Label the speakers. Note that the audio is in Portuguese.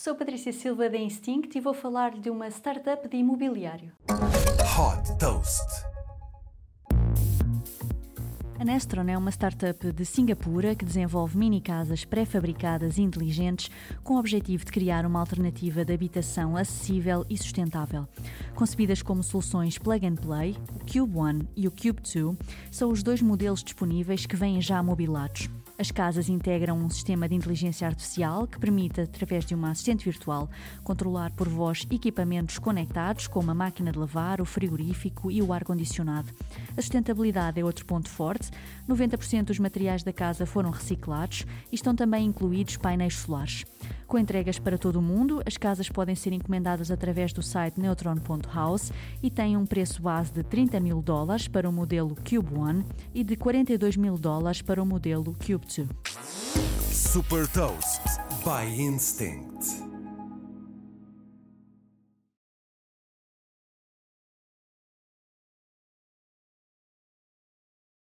Speaker 1: Sou Patrícia Silva da Instinct e vou falar de uma startup de imobiliário.
Speaker 2: Hot Toast.
Speaker 1: A Nestron é uma startup de Singapura que desenvolve mini casas pré-fabricadas e inteligentes com o objetivo de criar uma alternativa de habitação acessível e sustentável. Concebidas como soluções plug and play, o Cube One e o Cube 2 são os dois modelos disponíveis que vêm já mobilados. As casas integram um sistema de inteligência artificial que permite, através de uma assistente virtual, controlar por voz equipamentos conectados, como a máquina de lavar, o frigorífico e o ar-condicionado. A sustentabilidade é outro ponto forte. 90% dos materiais da casa foram reciclados e estão também incluídos painéis solares. Com entregas para todo o mundo, as casas podem ser encomendadas através do site neutron.house e têm um preço base de 30 mil dólares para o modelo Cube One e de 42 mil dólares para o modelo Cube 2.
Speaker 2: Super Toast by Instinct.